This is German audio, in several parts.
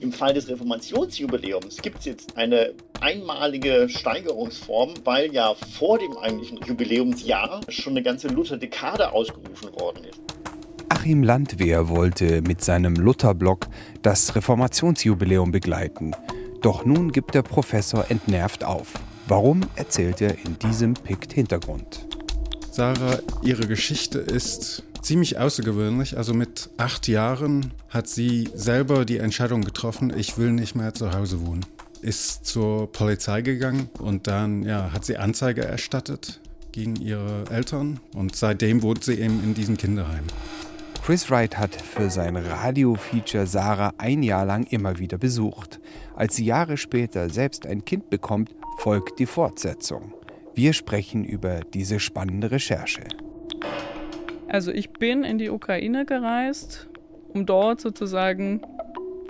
Im Fall des Reformationsjubiläums gibt es jetzt eine einmalige Steigerungsform, weil ja vor dem eigentlichen Jubiläumsjahr schon eine ganze Luther-Dekade ausgerufen worden ist. Achim Landwehr wollte mit seinem Luther-Blog das Reformationsjubiläum begleiten. Doch nun gibt der Professor entnervt auf. Warum erzählt er in diesem Pikt-Hintergrund? Sarah, ihre Geschichte ist ziemlich außergewöhnlich. Also mit acht Jahren hat sie selber die Entscheidung getroffen, ich will nicht mehr zu Hause wohnen. Ist zur Polizei gegangen und dann ja, hat sie Anzeige erstattet gegen ihre Eltern und seitdem wohnt sie eben in diesem Kinderheim. Chris Wright hat für sein Radio-Feature Sarah ein Jahr lang immer wieder besucht. Als sie Jahre später selbst ein Kind bekommt, folgt die Fortsetzung. Wir sprechen über diese spannende Recherche. Also ich bin in die Ukraine gereist, um dort sozusagen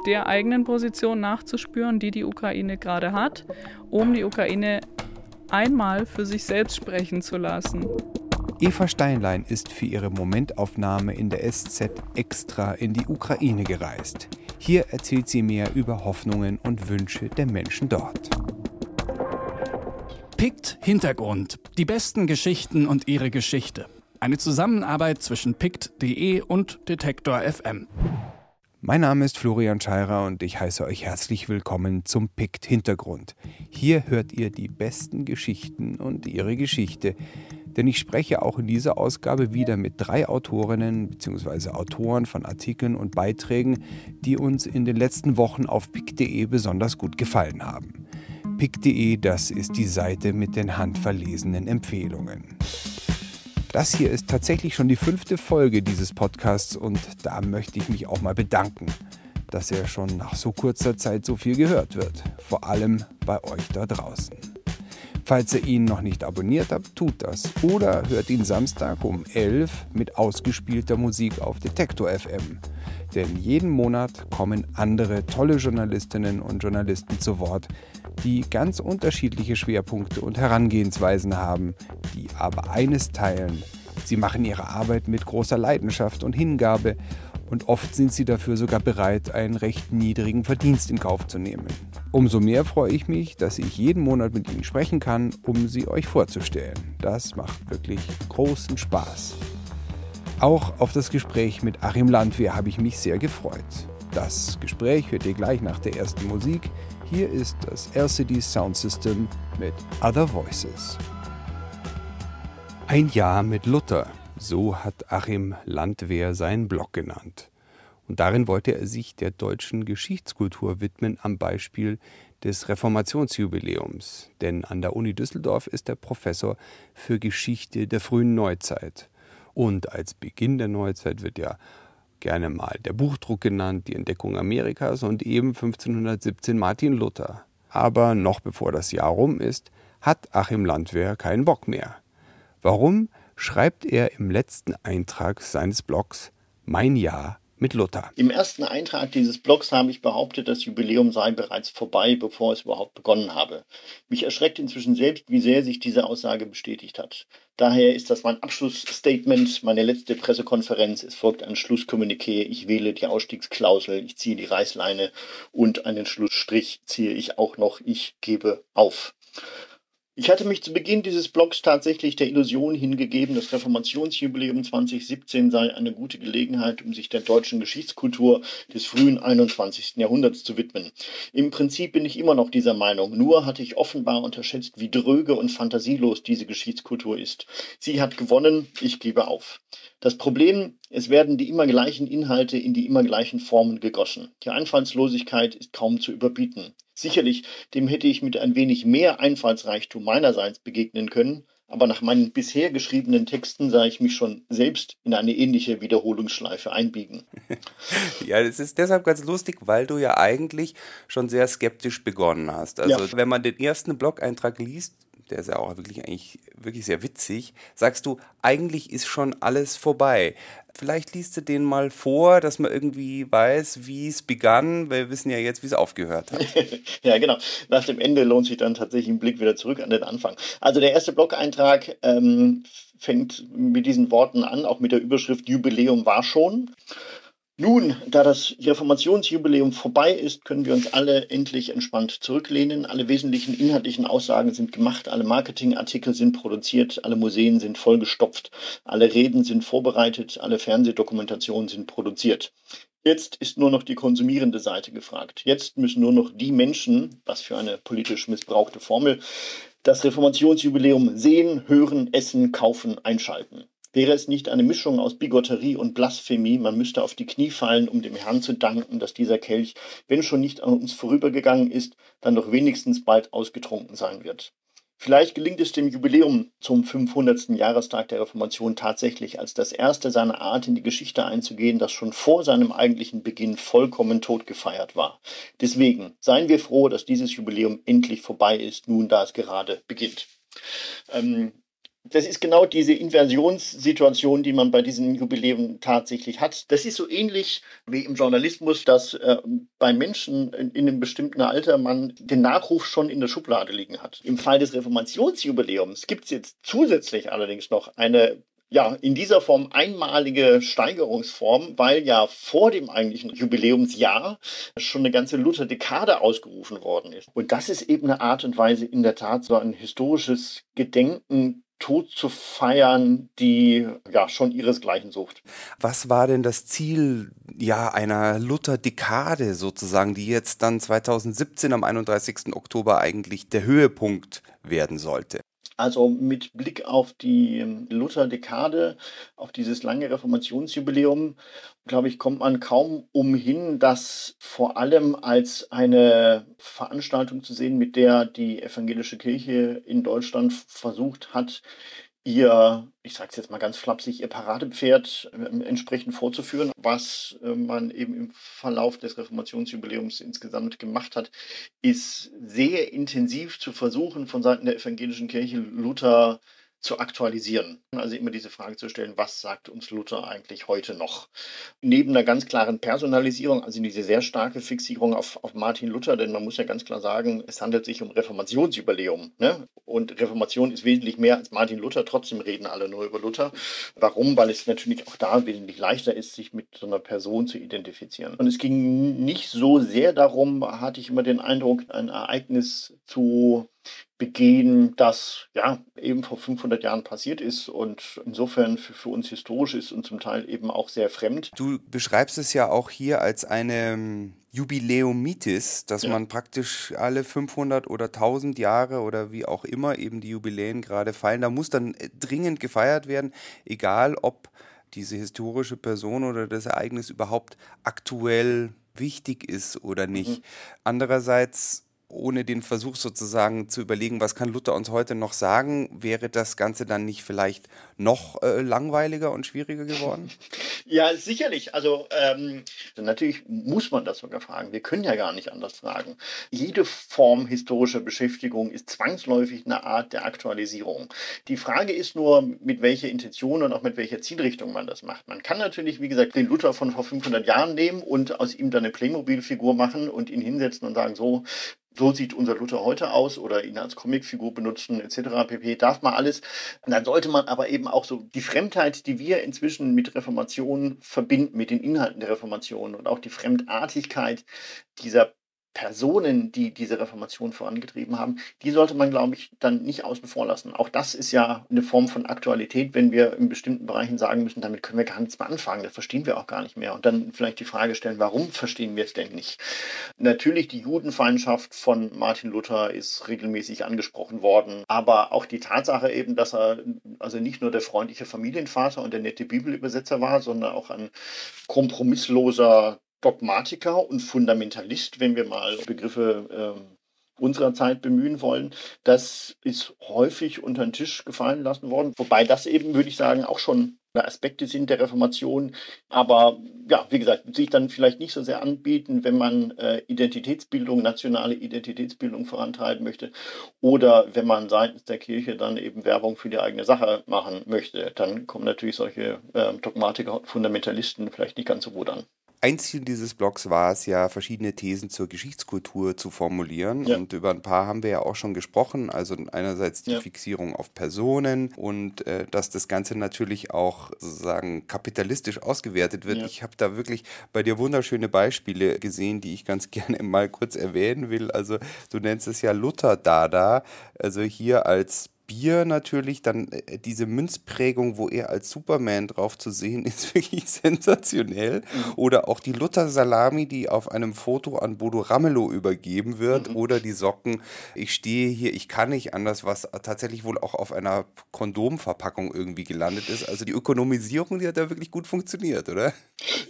der eigenen Position nachzuspüren, die die Ukraine gerade hat, um die Ukraine einmal für sich selbst sprechen zu lassen. Eva Steinlein ist für ihre Momentaufnahme in der SZ extra in die Ukraine gereist. Hier erzählt sie mehr über Hoffnungen und Wünsche der Menschen dort. Pikt Hintergrund. Die besten Geschichten und ihre Geschichte. Eine Zusammenarbeit zwischen pict.de und Detektor FM. Mein Name ist Florian Scheirer und ich heiße euch herzlich willkommen zum Pict Hintergrund. Hier hört ihr die besten Geschichten und ihre Geschichte. Denn ich spreche auch in dieser Ausgabe wieder mit drei Autorinnen bzw. Autoren von Artikeln und Beiträgen, die uns in den letzten Wochen auf pic.de besonders gut gefallen haben. pic.de, das ist die Seite mit den handverlesenen Empfehlungen. Das hier ist tatsächlich schon die fünfte Folge dieses Podcasts und da möchte ich mich auch mal bedanken, dass er schon nach so kurzer Zeit so viel gehört wird. Vor allem bei euch da draußen. Falls ihr ihn noch nicht abonniert habt, tut das. Oder hört ihn Samstag um 11 mit ausgespielter Musik auf Detektor FM. Denn jeden Monat kommen andere tolle Journalistinnen und Journalisten zu Wort, die ganz unterschiedliche Schwerpunkte und Herangehensweisen haben, die aber eines teilen. Sie machen ihre Arbeit mit großer Leidenschaft und Hingabe und oft sind sie dafür sogar bereit, einen recht niedrigen Verdienst in Kauf zu nehmen. Umso mehr freue ich mich, dass ich jeden Monat mit Ihnen sprechen kann, um sie euch vorzustellen. Das macht wirklich großen Spaß. Auch auf das Gespräch mit Achim Landwehr habe ich mich sehr gefreut. Das Gespräch hört ihr gleich nach der ersten Musik. Hier ist das LCD Sound System mit Other Voices. Ein Jahr mit Luther, so hat Achim Landwehr seinen Blog genannt. Und darin wollte er sich der deutschen Geschichtskultur widmen am Beispiel des Reformationsjubiläums. Denn an der Uni Düsseldorf ist er Professor für Geschichte der frühen Neuzeit. Und als Beginn der Neuzeit wird ja gerne mal der Buchdruck genannt, die Entdeckung Amerikas und eben 1517 Martin Luther. Aber noch bevor das Jahr rum ist, hat Achim Landwehr keinen Bock mehr. Warum schreibt er im letzten Eintrag seines Blogs Mein Jahr mit Luther. Im ersten Eintrag dieses Blogs habe ich behauptet, das Jubiläum sei bereits vorbei, bevor es überhaupt begonnen habe. Mich erschreckt inzwischen selbst, wie sehr sich diese Aussage bestätigt hat. Daher ist das mein Abschlussstatement, meine letzte Pressekonferenz. Es folgt ein Schlusskommuniqué. Ich wähle die Ausstiegsklausel, ich ziehe die Reißleine und einen Schlussstrich ziehe ich auch noch. Ich gebe auf. Ich hatte mich zu Beginn dieses Blogs tatsächlich der Illusion hingegeben, das Reformationsjubiläum 2017 sei eine gute Gelegenheit, um sich der deutschen Geschichtskultur des frühen 21. Jahrhunderts zu widmen. Im Prinzip bin ich immer noch dieser Meinung, nur hatte ich offenbar unterschätzt, wie dröge und fantasielos diese Geschichtskultur ist. Sie hat gewonnen, ich gebe auf. Das Problem, es werden die immer gleichen Inhalte in die immer gleichen Formen gegossen. Die Einfallslosigkeit ist kaum zu überbieten. Sicherlich, dem hätte ich mit ein wenig mehr Einfallsreichtum meinerseits begegnen können, aber nach meinen bisher geschriebenen Texten sah ich mich schon selbst in eine ähnliche Wiederholungsschleife einbiegen. ja, das ist deshalb ganz lustig, weil du ja eigentlich schon sehr skeptisch begonnen hast. Also, ja. wenn man den ersten Blog-Eintrag liest, der ist ja auch wirklich eigentlich wirklich sehr witzig, sagst du, eigentlich ist schon alles vorbei. Vielleicht liest du den mal vor, dass man irgendwie weiß, wie es begann. Wir wissen ja jetzt, wie es aufgehört hat. ja, genau. Nach dem Ende lohnt sich dann tatsächlich ein Blick wieder zurück an den Anfang. Also der erste Blog-Eintrag ähm, fängt mit diesen Worten an, auch mit der Überschrift Jubiläum war schon. Nun, da das Reformationsjubiläum vorbei ist, können wir uns alle endlich entspannt zurücklehnen. Alle wesentlichen inhaltlichen Aussagen sind gemacht, alle Marketingartikel sind produziert, alle Museen sind vollgestopft, alle Reden sind vorbereitet, alle Fernsehdokumentationen sind produziert. Jetzt ist nur noch die konsumierende Seite gefragt. Jetzt müssen nur noch die Menschen, was für eine politisch missbrauchte Formel, das Reformationsjubiläum sehen, hören, essen, kaufen, einschalten. Wäre es nicht eine Mischung aus Bigotterie und Blasphemie, man müsste auf die Knie fallen, um dem Herrn zu danken, dass dieser Kelch, wenn schon nicht an uns vorübergegangen ist, dann doch wenigstens bald ausgetrunken sein wird. Vielleicht gelingt es dem Jubiläum zum 500. Jahrestag der Reformation tatsächlich als das erste seiner Art in die Geschichte einzugehen, das schon vor seinem eigentlichen Beginn vollkommen tot gefeiert war. Deswegen seien wir froh, dass dieses Jubiläum endlich vorbei ist, nun da es gerade beginnt. Ähm, das ist genau diese Inversionssituation, die man bei diesen Jubiläen tatsächlich hat. Das ist so ähnlich wie im Journalismus, dass äh, bei Menschen in, in, einem bestimmten Alter man den Nachruf schon in der Schublade liegen hat. Im Fall des Reformationsjubiläums gibt es jetzt zusätzlich allerdings noch eine ja, in dieser Form einmalige Steigerungsform, weil ja vor dem eigentlichen Jubiläumsjahr schon eine ganze Luther-Dekade ausgerufen worden ist. Und das ist eben eine Art und Weise, in der Tat so ein historisches Gedenken Tod zu feiern, die ja schon ihresgleichen sucht. Was war denn das Ziel ja einer Luther-Dekade sozusagen, die jetzt dann 2017 am 31. Oktober eigentlich der Höhepunkt werden sollte? Also mit Blick auf die Luther-Dekade, auf dieses lange Reformationsjubiläum, glaube ich, kommt man kaum umhin, das vor allem als eine Veranstaltung zu sehen, mit der die evangelische Kirche in Deutschland versucht hat, ihr, ich sage es jetzt mal ganz flapsig, ihr Paradepferd äh, entsprechend vorzuführen, was äh, man eben im Verlauf des Reformationsjubiläums insgesamt gemacht hat, ist sehr intensiv zu versuchen, von Seiten der evangelischen Kirche Luther zu aktualisieren. Also immer diese Frage zu stellen, was sagt uns Luther eigentlich heute noch? Neben einer ganz klaren Personalisierung, also diese sehr starke Fixierung auf, auf Martin Luther, denn man muss ja ganz klar sagen, es handelt sich um Reformationsjubiläum. Ne? Und Reformation ist wesentlich mehr als Martin Luther, trotzdem reden alle nur über Luther. Warum? Weil es natürlich auch da wesentlich leichter ist, sich mit so einer Person zu identifizieren. Und es ging nicht so sehr darum, hatte ich immer den Eindruck, ein Ereignis zu begehen, das ja eben vor 500 Jahren passiert ist und insofern für, für, uns historisch ist und zum Teil eben auch sehr fremd. Du beschreibst es ja auch hier als eine ähm, Jubiläumitis, dass ja. man praktisch alle 500 oder 1000 Jahre oder wie auch immer eben die Jubiläen gerade fallen, da muss dann äh, dringend gefeiert werden, egal ob diese historische Person oder das Ereignis überhaupt aktuell wichtig ist oder nicht. Mhm. Andererseits ohne den Versuch sozusagen zu überlegen, was kann Luther uns heute noch sagen, wäre das Ganze dann nicht vielleicht noch äh, langweiliger und schwieriger geworden? Ja, sicherlich. Also ähm, natürlich muss man das sogar fragen. Wir können ja gar nicht anders fragen. Jede Form historischer Beschäftigung ist zwangsläufig eine Art der Aktualisierung. Die Frage ist nur, mit welcher Intention und auch mit welcher Zielrichtung man das macht. Man kann natürlich, wie gesagt, den Luther von vor 500 Jahren nehmen und aus ihm dann eine Playmobil-Figur machen und ihn hinsetzen und sagen, so, so sieht unser Luther heute aus oder ihn als Comicfigur benutzen etc. pp. Darf man alles. Und dann sollte man aber eben auch so die Fremdheit, die wir inzwischen mit Reformation verbinden, mit den Inhalten der Reformation und auch die Fremdartigkeit dieser Personen, die diese Reformation vorangetrieben haben, die sollte man, glaube ich, dann nicht außen vor lassen. Auch das ist ja eine Form von Aktualität, wenn wir in bestimmten Bereichen sagen müssen, damit können wir gar nichts mehr anfangen, das verstehen wir auch gar nicht mehr. Und dann vielleicht die Frage stellen, warum verstehen wir es denn nicht? Natürlich, die Judenfeindschaft von Martin Luther ist regelmäßig angesprochen worden, aber auch die Tatsache eben, dass er also nicht nur der freundliche Familienvater und der nette Bibelübersetzer war, sondern auch ein kompromissloser Dogmatiker und Fundamentalist, wenn wir mal Begriffe äh, unserer Zeit bemühen wollen. Das ist häufig unter den Tisch gefallen lassen worden. Wobei das eben, würde ich sagen, auch schon Aspekte sind der Reformation, aber ja, wie gesagt, sich dann vielleicht nicht so sehr anbieten, wenn man äh, Identitätsbildung, nationale Identitätsbildung vorantreiben möchte oder wenn man seitens der Kirche dann eben Werbung für die eigene Sache machen möchte, dann kommen natürlich solche äh, Dogmatiker und Fundamentalisten vielleicht nicht ganz so gut an. Ein Ziel dieses Blogs war es ja, verschiedene Thesen zur Geschichtskultur zu formulieren. Ja. Und über ein paar haben wir ja auch schon gesprochen. Also einerseits die ja. Fixierung auf Personen und äh, dass das Ganze natürlich auch sozusagen kapitalistisch ausgewertet wird. Ja. Ich habe da wirklich bei dir wunderschöne Beispiele gesehen, die ich ganz gerne mal kurz erwähnen will. Also du nennst es ja Luther-Dada. Also hier als Bier natürlich, dann äh, diese Münzprägung, wo er als Superman drauf zu sehen ist, wirklich sensationell. Mhm. Oder auch die Luther-Salami, die auf einem Foto an Bodo Ramelow übergeben wird. Mhm. Oder die Socken, ich stehe hier, ich kann nicht anders, was tatsächlich wohl auch auf einer Kondomverpackung irgendwie gelandet ist. Also die Ökonomisierung, die hat da wirklich gut funktioniert, oder?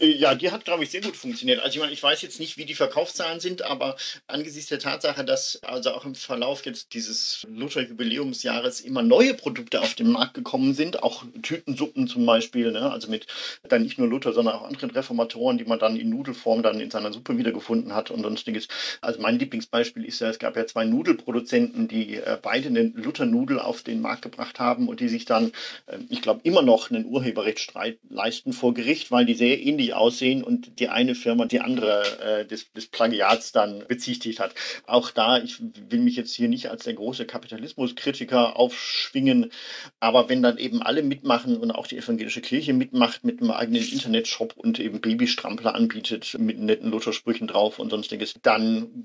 Äh, ja, die hat, glaube ich, sehr gut funktioniert. Also ich meine, ich weiß jetzt nicht, wie die Verkaufszahlen sind, aber angesichts der Tatsache, dass also auch im Verlauf jetzt dieses Luther-Jubiläumsjahres Jahres immer neue Produkte auf den Markt gekommen sind, auch Tütensuppen zum Beispiel, ne? also mit dann nicht nur Luther, sondern auch anderen Reformatoren, die man dann in Nudelform dann in seiner Suppe wiedergefunden hat und sonstiges. Also mein Lieblingsbeispiel ist ja, es gab ja zwei Nudelproduzenten, die äh, beide eine Luther-Nudel auf den Markt gebracht haben und die sich dann, äh, ich glaube, immer noch einen Urheberrechtsstreit leisten vor Gericht, weil die sehr ähnlich aussehen und die eine Firma die andere äh, des, des Plagiats dann bezichtigt hat. Auch da, ich will mich jetzt hier nicht als der große Kapitalismuskritiker aufschwingen. Aber wenn dann eben alle mitmachen und auch die evangelische Kirche mitmacht mit einem eigenen Internetshop und eben Babystrampler anbietet mit netten Luthersprüchen drauf und sonstiges, dann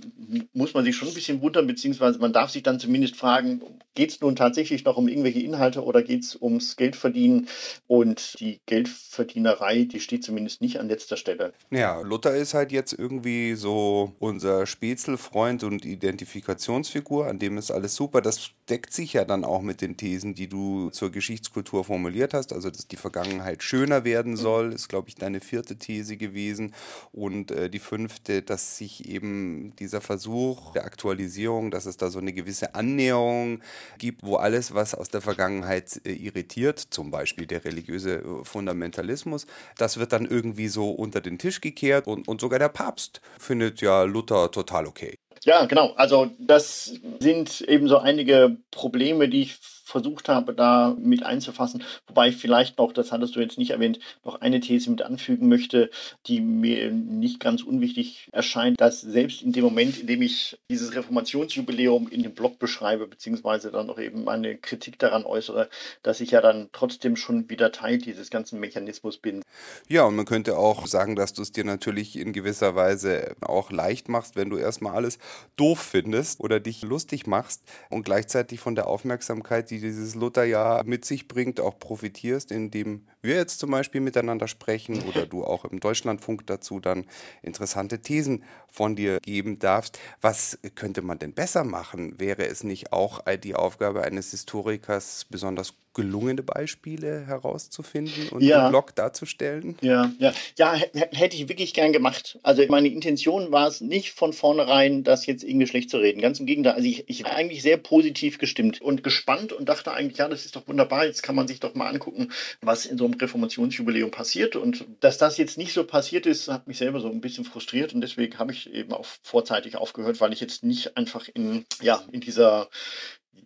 muss man sich schon ein bisschen wundern, beziehungsweise man darf sich dann zumindest fragen, geht es nun tatsächlich noch um irgendwelche Inhalte oder geht es ums Geldverdienen? Und die Geldverdienerei, die steht zumindest nicht an letzter Stelle. Ja, Luther ist halt jetzt irgendwie so unser Spätzelfreund und Identifikationsfigur, an dem ist alles super. Das deckt sich ja dann auch mit den Thesen, die du zur Geschichtskultur formuliert hast. Also, dass die Vergangenheit schöner werden soll, ist, glaube ich, deine vierte These gewesen. Und äh, die fünfte, dass sich eben dieser Versuch der Aktualisierung, dass es da so eine gewisse Annäherung gibt, wo alles, was aus der Vergangenheit äh, irritiert, zum Beispiel der religiöse äh, Fundamentalismus, das wird dann irgendwie so unter den Tisch gekehrt und, und sogar der Papst findet ja Luther total okay. Ja, genau. Also das sind eben so einige Probleme, die ich versucht habe, da mit einzufassen. Wobei ich vielleicht noch, das hattest du jetzt nicht erwähnt, noch eine These mit anfügen möchte, die mir nicht ganz unwichtig erscheint, dass selbst in dem Moment, in dem ich dieses Reformationsjubiläum in dem Blog beschreibe, beziehungsweise dann auch eben meine Kritik daran äußere, dass ich ja dann trotzdem schon wieder Teil dieses ganzen Mechanismus bin. Ja, und man könnte auch sagen, dass du es dir natürlich in gewisser Weise auch leicht machst, wenn du erstmal alles doof findest oder dich lustig machst und gleichzeitig von der Aufmerksamkeit, die dieses Lutherjahr mit sich bringt, auch profitierst, indem wir jetzt zum Beispiel miteinander sprechen oder du auch im Deutschlandfunk dazu dann interessante Thesen von dir geben darfst. Was könnte man denn besser machen? Wäre es nicht auch die Aufgabe eines Historikers, besonders gelungene Beispiele herauszufinden und ja. im Blog darzustellen? Ja, ja, ja, hätte ich wirklich gern gemacht. Also meine Intention war es nicht von vornherein, das jetzt irgendwie schlecht zu reden. Ganz im Gegenteil. Also ich, ich war eigentlich sehr positiv gestimmt und gespannt und dachte eigentlich, ja, das ist doch wunderbar. Jetzt kann man sich doch mal angucken, was in so einem Reformationsjubiläum passiert. Und dass das jetzt nicht so passiert ist, hat mich selber so ein bisschen frustriert und deswegen habe ich eben auch vorzeitig aufgehört, weil ich jetzt nicht einfach in, ja, in dieser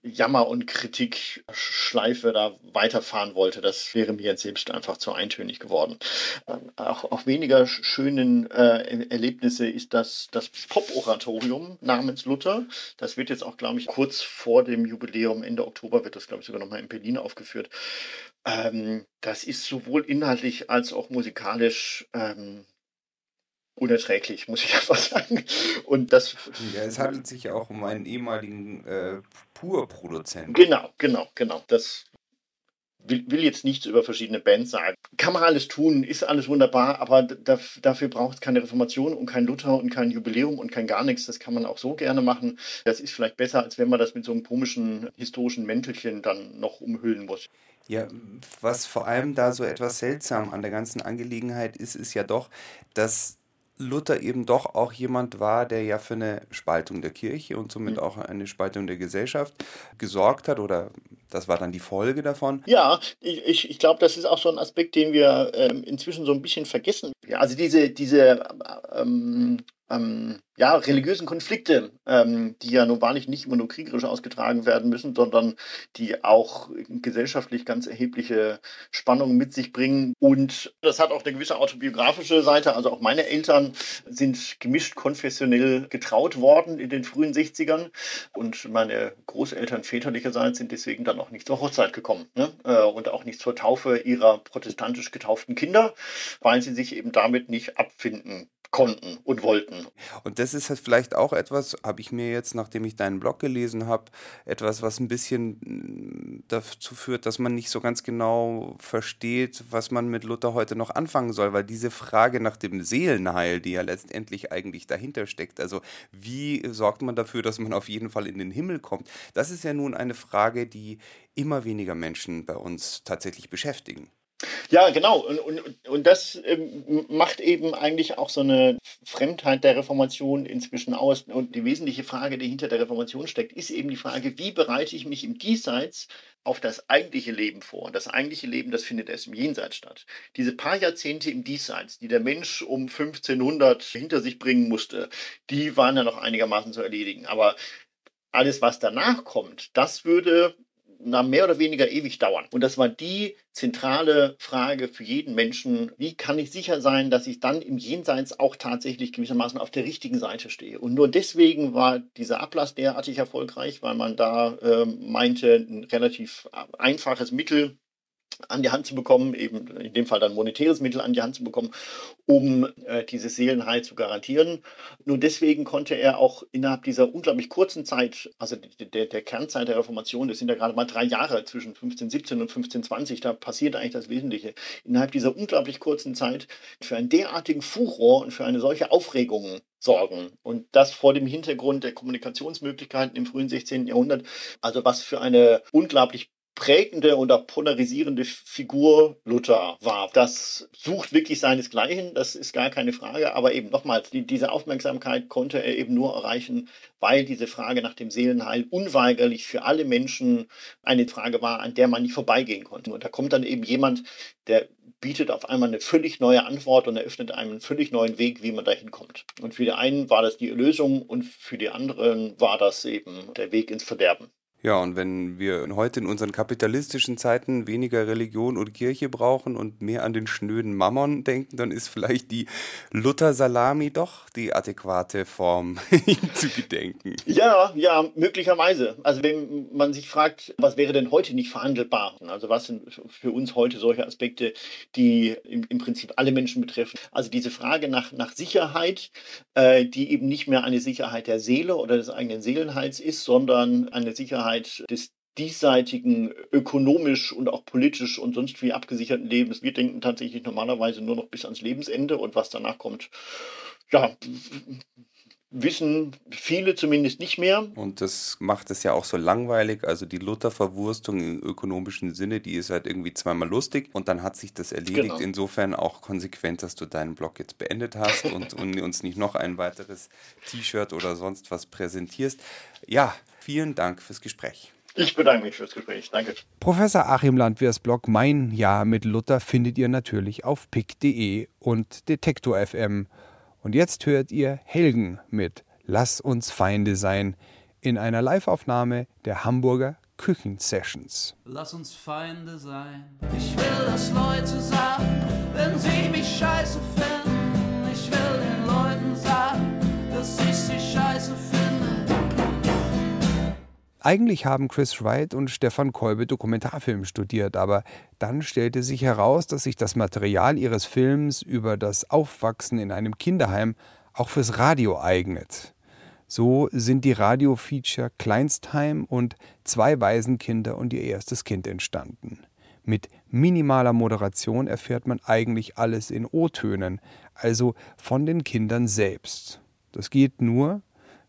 Jammer- und Kritikschleife da weiterfahren wollte. Das wäre mir jetzt selbst einfach zu eintönig geworden. Ähm, auch, auch weniger schönen äh, Erlebnisse ist das, das Pop-Oratorium namens Luther. Das wird jetzt auch, glaube ich, kurz vor dem Jubiläum, Ende Oktober, wird das, glaube ich, sogar nochmal in Berlin aufgeführt. Ähm, das ist sowohl inhaltlich als auch musikalisch ähm, unerträglich, muss ich einfach sagen. Und das. Ja, es handelt sich ja auch um einen ehemaligen äh, Pur-Produzenten. Genau, genau, genau. Das will, will, jetzt nichts über verschiedene Bands sagen. Kann man alles tun, ist alles wunderbar, aber da, dafür braucht es keine Reformation und kein Luther und kein Jubiläum und kein gar nichts. Das kann man auch so gerne machen. Das ist vielleicht besser, als wenn man das mit so einem komischen historischen Mäntelchen dann noch umhüllen muss. Ja, was vor allem da so etwas seltsam an der ganzen Angelegenheit ist, ist ja doch, dass Luther eben doch auch jemand war, der ja für eine Spaltung der Kirche und somit mhm. auch eine Spaltung der Gesellschaft gesorgt hat oder das war dann die Folge davon. Ja, ich, ich glaube, das ist auch so ein Aspekt, den wir ähm, inzwischen so ein bisschen vergessen. Ja, also diese, diese ähm, ähm, ja, religiösen Konflikte, ähm, die ja nun wahrlich nicht immer nur kriegerisch ausgetragen werden müssen, sondern die auch gesellschaftlich ganz erhebliche Spannungen mit sich bringen. Und das hat auch eine gewisse autobiografische Seite. Also auch meine Eltern sind gemischt konfessionell getraut worden in den frühen 60ern. Und meine Großeltern väterlicherseits sind deswegen dann auch nicht zur Hochzeit gekommen ne? Äh, und auch nicht zur Taufe ihrer protestantisch getauften Kinder, weil sie sich eben damit nicht abfinden konnten und wollten. Und das ist vielleicht auch etwas, habe ich mir jetzt, nachdem ich deinen Blog gelesen habe, etwas, was ein bisschen mm, dazu führt, dass man nicht so ganz genau versteht, was man mit Luther heute noch anfangen soll, weil diese Frage nach dem Seelenheil, die ja letztendlich eigentlich dahinter steckt, also wie sorgt man dafür, dass man auf jeden Fall in den Himmel kommt, das ist ja nun eine Frage, die immer weniger Menschen bei uns tatsächlich beschäftigen. Ja, genau. Und, und, und das ähm, macht eben eigentlich auch so eine Fremdheit der Reformation inzwischen aus. Und die wesentliche Frage, die hinter der Reformation steckt, ist eben die Frage, wie bereite ich mich im Diesseits auf das eigentliche Leben vor. Und das eigentliche Leben, das findet erst im Jenseits statt. Diese paar Jahrzehnte im Diesseits, die der Mensch um 1500 hinter sich bringen musste, die waren ja noch einigermaßen zu erledigen. Aber alles, was danach kommt, das würde na, mehr oder weniger ewig dauern. Und das war die zentrale Frage für jeden Menschen. Wie kann ich sicher sein, dass ich dann im Jenseits auch tatsächlich gewissermaßen auf der richtigen Seite stehe? Und nur deswegen war dieser Ablass derartig erfolgreich, weil man da äh, meinte, ein relativ einfaches Mittel an die Hand zu bekommen, eben in dem Fall dann monetäres Mittel an die Hand zu bekommen, um äh, diese Seelenheil zu garantieren. Nur deswegen konnte er auch innerhalb dieser unglaublich kurzen Zeit, also der, der Kernzeit der Reformation, das sind ja gerade mal drei Jahre zwischen 1517 und 1520, da passiert eigentlich das Wesentliche, innerhalb dieser unglaublich kurzen Zeit für einen derartigen Furor und für eine solche Aufregung sorgen. Und das vor dem Hintergrund der Kommunikationsmöglichkeiten im frühen 16. Jahrhundert. Also was für eine unglaublich prägende und auch polarisierende Figur Luther war. Das sucht wirklich seinesgleichen, das ist gar keine Frage. Aber eben nochmals, die, diese Aufmerksamkeit konnte er eben nur erreichen, weil diese Frage nach dem Seelenheil unweigerlich für alle Menschen eine Frage war, an der man nicht vorbeigehen konnte. Und da kommt dann eben jemand, der bietet auf einmal eine völlig neue Antwort und eröffnet einem einen völlig neuen Weg, wie man dahin kommt. Und für die einen war das die Erlösung und für die anderen war das eben der Weg ins Verderben. Ja, und wenn wir heute in unseren kapitalistischen Zeiten weniger Religion und Kirche brauchen und mehr an den schnöden Mammon denken, dann ist vielleicht die Luther-Salami doch die adäquate Form, ihm zu gedenken. Ja, ja, möglicherweise. Also wenn man sich fragt, was wäre denn heute nicht verhandelbar? Also was sind für uns heute solche Aspekte, die im, im Prinzip alle Menschen betreffen? Also diese Frage nach, nach Sicherheit, äh, die eben nicht mehr eine Sicherheit der Seele oder des eigenen Seelenheils ist, sondern eine Sicherheit, Sicherheit des diesseitigen, ökonomisch und auch politisch und sonst wie abgesicherten Lebens. Wir denken tatsächlich normalerweise nur noch bis ans Lebensende und was danach kommt, ja, wissen viele zumindest nicht mehr. Und das macht es ja auch so langweilig. Also die Luther-Verwurstung im ökonomischen Sinne, die ist halt irgendwie zweimal lustig und dann hat sich das erledigt. Genau. Insofern auch konsequent, dass du deinen Blog jetzt beendet hast und, und uns nicht noch ein weiteres T-Shirt oder sonst was präsentierst. Ja, Vielen Dank fürs Gespräch. Ich bedanke mich fürs Gespräch. Danke. Professor Achim Landwehrs Blog Mein Jahr mit Luther findet ihr natürlich auf pick.de und Detektor FM. Und jetzt hört ihr Helgen mit Lass uns Feinde sein in einer Liveaufnahme der Hamburger Küchensessions. Lass uns Feinde sein. Ich will, dass Leute sagen, wenn sie mich scheiße finden. Eigentlich haben Chris Wright und Stefan Kolbe Dokumentarfilm studiert, aber dann stellte sich heraus, dass sich das Material ihres Films über das Aufwachsen in einem Kinderheim auch fürs Radio eignet. So sind die Radiofeature Kleinstheim und Zwei Waisenkinder und ihr erstes Kind entstanden. Mit minimaler Moderation erfährt man eigentlich alles in O-Tönen, also von den Kindern selbst. Das geht nur,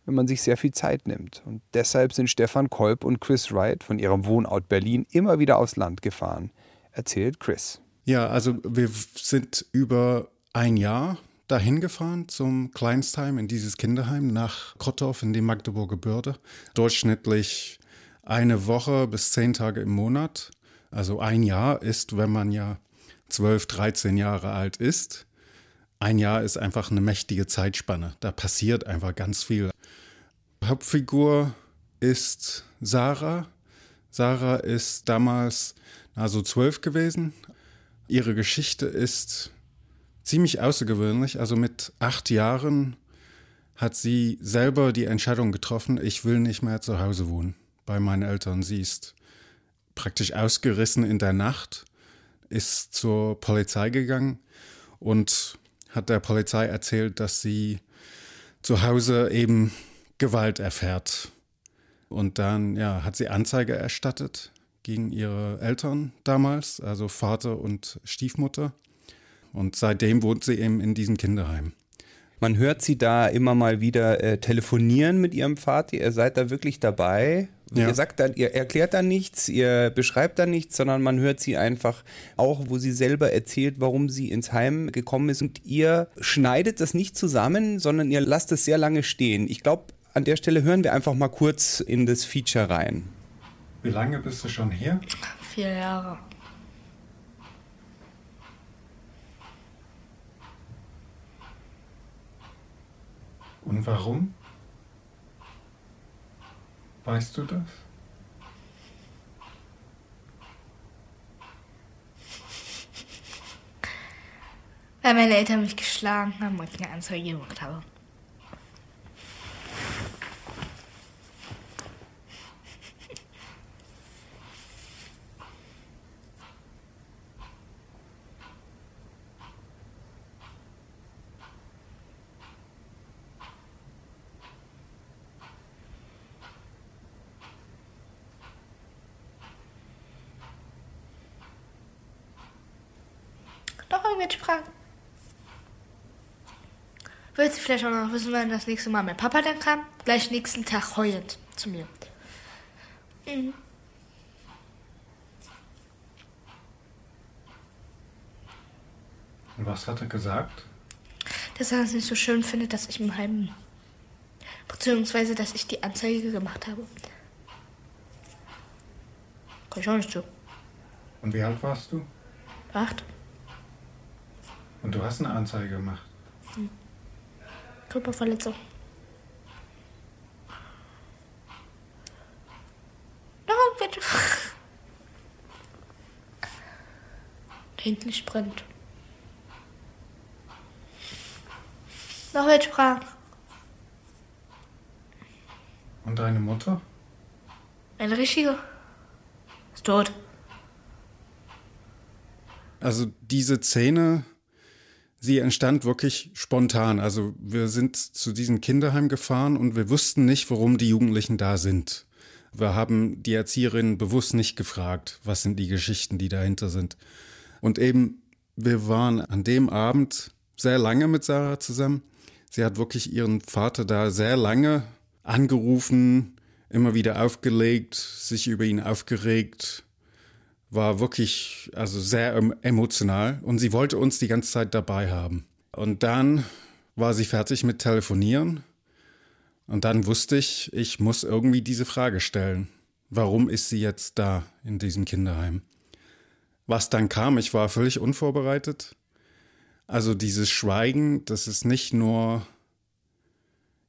wenn man sich sehr viel Zeit nimmt. Und deshalb sind Stefan Kolb und Chris Wright von ihrem Wohnort Berlin immer wieder aufs Land gefahren, erzählt Chris. Ja, also wir sind über ein Jahr dahin gefahren zum Kleinstheim in dieses Kinderheim nach Krottorf in die Magdeburger Börde. Durchschnittlich eine Woche bis zehn Tage im Monat. Also ein Jahr ist, wenn man ja zwölf, dreizehn Jahre alt ist. ein Jahr ist einfach eine mächtige Zeitspanne. Da passiert einfach ganz viel. Hauptfigur ist Sarah. Sarah ist damals also zwölf gewesen. Ihre Geschichte ist ziemlich außergewöhnlich. Also mit acht Jahren hat sie selber die Entscheidung getroffen, ich will nicht mehr zu Hause wohnen bei meinen Eltern. Sie ist praktisch ausgerissen in der Nacht, ist zur Polizei gegangen und hat der Polizei erzählt, dass sie zu Hause eben Gewalt erfährt. Und dann ja, hat sie Anzeige erstattet gegen ihre Eltern damals, also Vater und Stiefmutter. Und seitdem wohnt sie eben in diesem Kinderheim. Man hört sie da immer mal wieder äh, telefonieren mit ihrem Vater. Ihr seid da wirklich dabei. Ja. Ihr sagt dann, ihr erklärt da nichts, ihr beschreibt da nichts, sondern man hört sie einfach auch, wo sie selber erzählt, warum sie ins Heim gekommen ist. Und ihr schneidet das nicht zusammen, sondern ihr lasst es sehr lange stehen. Ich glaube, an der Stelle hören wir einfach mal kurz in das Feature rein. Wie lange bist du schon hier? Vier Jahre. Und warum? Weißt du das? Weil meine Eltern mich geschlagen haben und ich eine Anzeige gemacht habe. Irgendwelche Fragen? Willst du vielleicht auch noch wissen, wann das nächste Mal mein Papa dann kam? Gleich nächsten Tag heulend zu mir. Mhm. Und was hat er gesagt? Dass er es nicht so schön findet, dass ich im Heim. Beziehungsweise, dass ich die Anzeige gemacht habe. Kann ich auch nicht so. Und wie alt warst du? Acht. Und du hast eine Anzeige gemacht. Körperverletzung. Noch irgendwelche Fragen? Da hinten nicht brennt. Noch welche Fragen? Und deine Mutter? Eine richtige? Ist tot. Also diese Szene, sie entstand wirklich spontan. Also wir sind zu diesem Kinderheim gefahren und wir wussten nicht, warum die Jugendlichen da sind. Wir haben die Erzieherinnen bewusst nicht gefragt, was sind die Geschichten, die dahinter sind. Und eben, wir waren an dem Abend sehr lange mit Sarah zusammen. Sie hat wirklich ihren Vater da sehr lange angerufen, immer wieder aufgelegt, sich über ihn aufgeregt, war wirklich also sehr emotional und sie wollte uns die ganze Zeit dabei haben. Und dann war sie fertig mit Telefonieren und dann wusste ich, ich muss irgendwie diese Frage stellen. Warum ist sie jetzt da in diesem Kinderheim? Was dann kam, ich war völlig unvorbereitet. Also dieses Schweigen, das ist nicht nur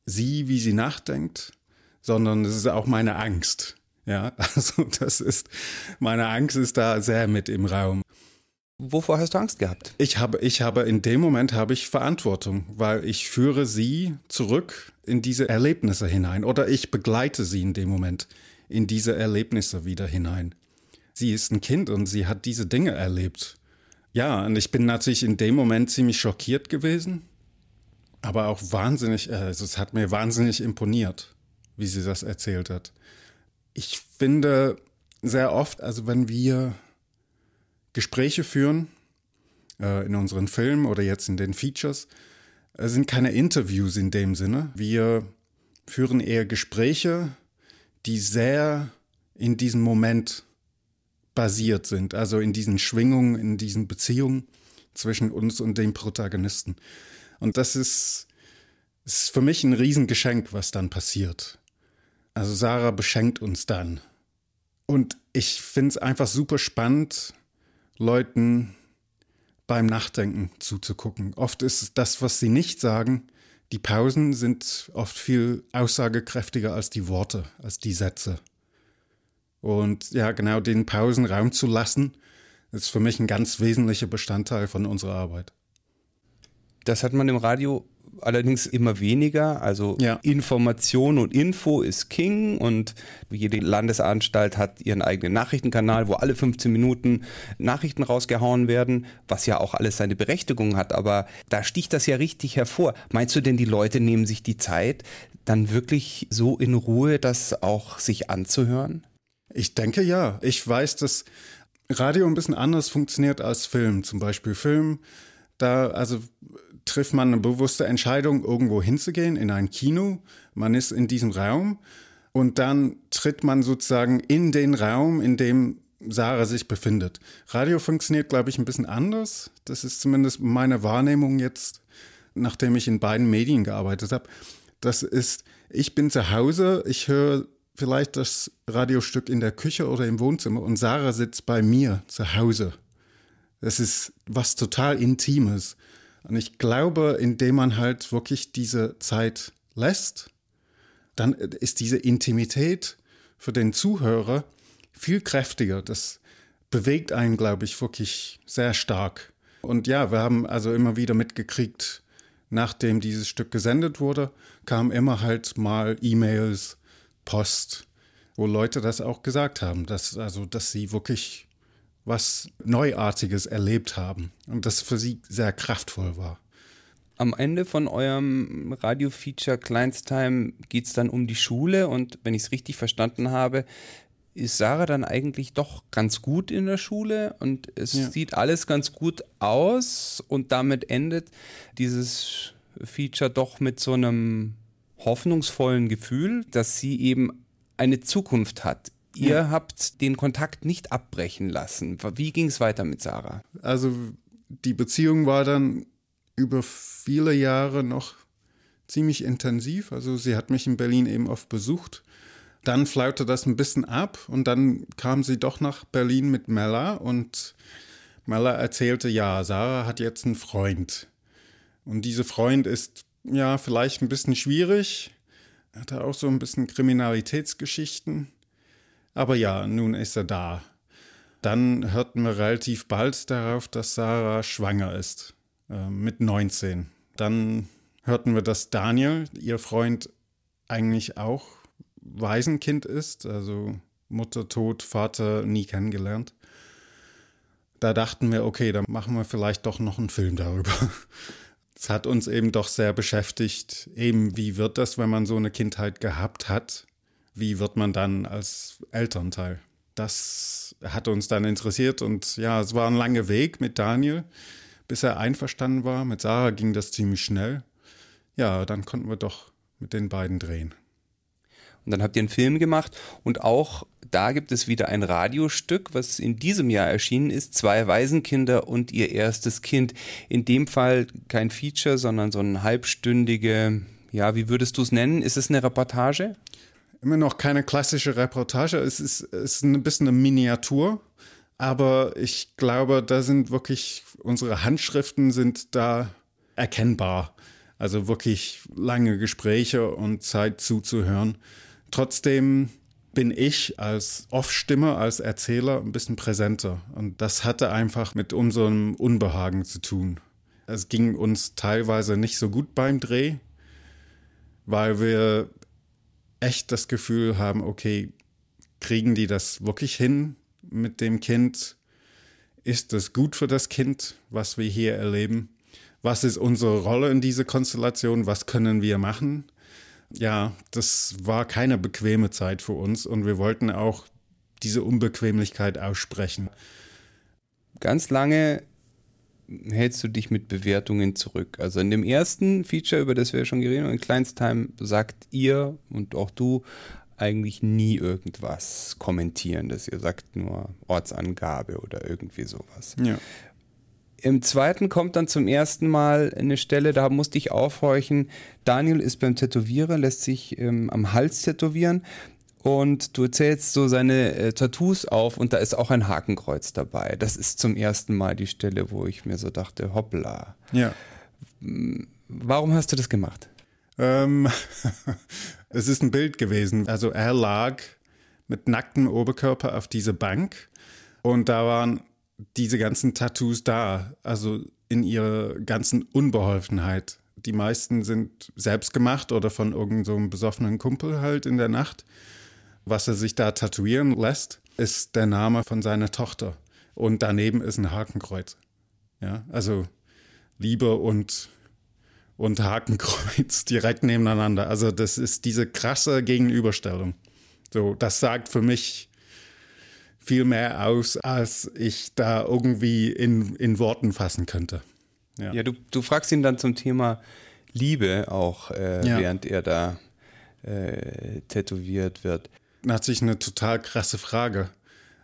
sie, wie sie nachdenkt, sondern es ist auch meine Angst. Ja, also das ist, meine Angst ist da sehr mit im Raum. Wovor hast du Angst gehabt? Ich habe, ich habe in dem Moment habe ich Verantwortung, weil ich führe sie zurück in diese Erlebnisse hinein oder ich begleite sie in dem Moment in diese Erlebnisse wieder hinein. Sie ist ein Kind und sie hat diese Dinge erlebt. Ja, und ich bin natürlich in dem Moment ziemlich schockiert gewesen, aber auch wahnsinnig, also es hat mir wahnsinnig imponiert, wie sie das erzählt hat. Ich finde sehr oft, also wenn wir Gespräche führen, äh, in unseren Filmen oder jetzt in den Features, äh, sind keine Interviews in dem Sinne. Wir führen eher Gespräche, die sehr in diesem Moment basiert sind, also in diesen Schwingungen, in diesen Beziehungen zwischen uns und dem Protagonisten. Und das ist, ist für mich ein Riesengeschenk, was dann passiert. Also Sarah beschenkt uns dann. Und ich finde es einfach super spannend, Leuten beim Nachdenken zuzugucken. Oft ist das, was sie nicht sagen, die Pausen sind oft viel aussagekräftiger als die Worte, als die Sätze. Und ja, genau den Pausen Raum zu lassen, ist für mich ein ganz wesentlicher Bestandteil von unserer Arbeit. Das hat man im Radio allerdings immer weniger. Also Ja. Information und Info ist King und jede Landesanstalt hat ihren eigenen Nachrichtenkanal, wo alle 15 Minuten Nachrichten rausgehauen werden, was ja auch alles seine Berechtigung hat. Aber da sticht das ja richtig hervor. Meinst du denn, die Leute nehmen sich die Zeit, dann wirklich so in Ruhe das auch sich anzuhören? Ich denke ja. Ich weiß, dass Radio ein bisschen anders funktioniert als Film. Zum Beispiel Film, da also trifft man eine bewusste Entscheidung, irgendwo hinzugehen, in ein Kino. Man ist in diesem Raum und dann tritt man sozusagen in den Raum, in dem Sarah sich befindet. Radio funktioniert, glaube ich, ein bisschen anders. Das ist zumindest meine Wahrnehmung jetzt, nachdem ich in beiden Medien gearbeitet habe. Das ist, ich bin zu Hause, ich höre vielleicht das Radiostück in der Küche oder im Wohnzimmer und Sarah sitzt bei mir zu Hause. Das ist was total Intimes. Und ich glaube, indem man halt wirklich diese Zeit lässt, dann ist diese Intimität für den Zuhörer viel kräftiger. Das bewegt einen, glaube ich, wirklich sehr stark. Und ja, wir haben also immer wieder mitgekriegt, nachdem dieses Stück gesendet wurde, kamen immer halt mal E-Mails, Post, wo Leute das auch gesagt haben, dass also, dass sie wirklich was Neuartiges erlebt haben und das für sie sehr kraftvoll war. Am Ende von eurem Radio-Feature Kleinstime geht es dann um die Schule und wenn ich es richtig verstanden habe, ist Sarah dann eigentlich doch ganz gut in der Schule und es Ja. sieht alles ganz gut aus und damit endet dieses Feature doch mit so einem hoffnungsvollen Gefühl, dass sie eben eine Zukunft hat. Ihr habt den Kontakt nicht abbrechen lassen. Wie ging es weiter mit Sarah? Also die Beziehung war dann über viele Jahre noch ziemlich intensiv. Also sie hat mich in Berlin eben oft besucht. Dann flaute das ein bisschen ab und dann kam sie doch nach Berlin mit Mella und Mella erzählte, ja, Sarah hat jetzt einen Freund. Und dieser Freund ist ja vielleicht ein bisschen schwierig, hatte auch so ein bisschen Kriminalitätsgeschichten. Aber ja, nun ist er da. Dann hörten wir relativ bald darauf, dass Sarah schwanger ist, äh, mit 19. Dann hörten wir, dass Daniel, ihr Freund, eigentlich auch Waisenkind ist, also Mutter tot, Vater nie kennengelernt. Da dachten wir, okay, dann machen wir vielleicht doch noch einen Film darüber. Es hat uns eben doch sehr beschäftigt, eben wie wird das, wenn man so eine Kindheit gehabt hat? Wie wird man dann als Elternteil? Das hat uns dann interessiert und ja, es war ein langer Weg mit Daniel, bis er einverstanden war. Mit Sarah ging das ziemlich schnell. Ja, dann konnten wir doch mit den beiden drehen. Und dann habt ihr einen Film gemacht und auch da gibt es wieder ein Radiostück, was in diesem Jahr erschienen ist. Zwei Waisenkinder und ihr erstes Kind. In dem Fall kein Feature, sondern so eine halbstündige, ja, wie würdest du es nennen? Ist es eine Reportage? Immer noch keine klassische Reportage. Es ist, es ist ein bisschen eine Miniatur. Aber ich glaube, da sind wirklich, unsere Handschriften sind da erkennbar. Also wirklich lange Gespräche und Zeit zuzuhören. Trotzdem bin ich als Off-Stimme, als Erzähler ein bisschen präsenter. Und das hatte einfach mit unserem Unbehagen zu tun. Es ging uns teilweise nicht so gut beim Dreh, weil wir echt das Gefühl haben, okay, kriegen die das wirklich hin mit dem Kind? Ist es gut für das Kind, was wir hier erleben? Was ist unsere Rolle in dieser Konstellation? Was können wir machen? Ja, das war keine bequeme Zeit für uns und wir wollten auch diese Unbequemlichkeit aussprechen. Ganz lange hältst du dich mit Bewertungen zurück. Also in dem ersten Feature, über das wir schon geredet haben, in Kleinstheim, sagt ihr und auch du eigentlich nie irgendwas kommentierendes. Ihr sagt nur Ortsangabe oder irgendwie sowas. Ja. Im zweiten kommt dann zum ersten Mal eine Stelle, da musste ich aufhorchen. Daniel ist beim Tätowieren, lässt sich ähm, am Hals tätowieren Und du zählst so seine äh, Tattoos auf und da ist auch ein Hakenkreuz dabei. Das ist zum ersten Mal die Stelle, wo ich mir so dachte, hoppla. Ja. Warum hast du das gemacht? Ähm, es ist ein Bild gewesen. Also er lag mit nacktem Oberkörper auf dieser Bank und da waren diese ganzen Tattoos da, also in ihrer ganzen Unbeholfenheit. Die meisten sind selbst gemacht oder von irgendeinem so besoffenen Kumpel halt in der Nacht. Was er sich da tätowieren lässt, ist der Name von seiner Tochter. Und daneben ist ein Hakenkreuz. Ja, also Liebe und, und Hakenkreuz direkt nebeneinander. Also das ist diese krasse Gegenüberstellung. So, das sagt für mich viel mehr aus, als ich da irgendwie in, in Worten fassen könnte. Ja, Ja, du, du fragst ihn dann zum Thema Liebe auch, äh, Ja. während er da äh, tätowiert wird. Natürlich eine total krasse Frage.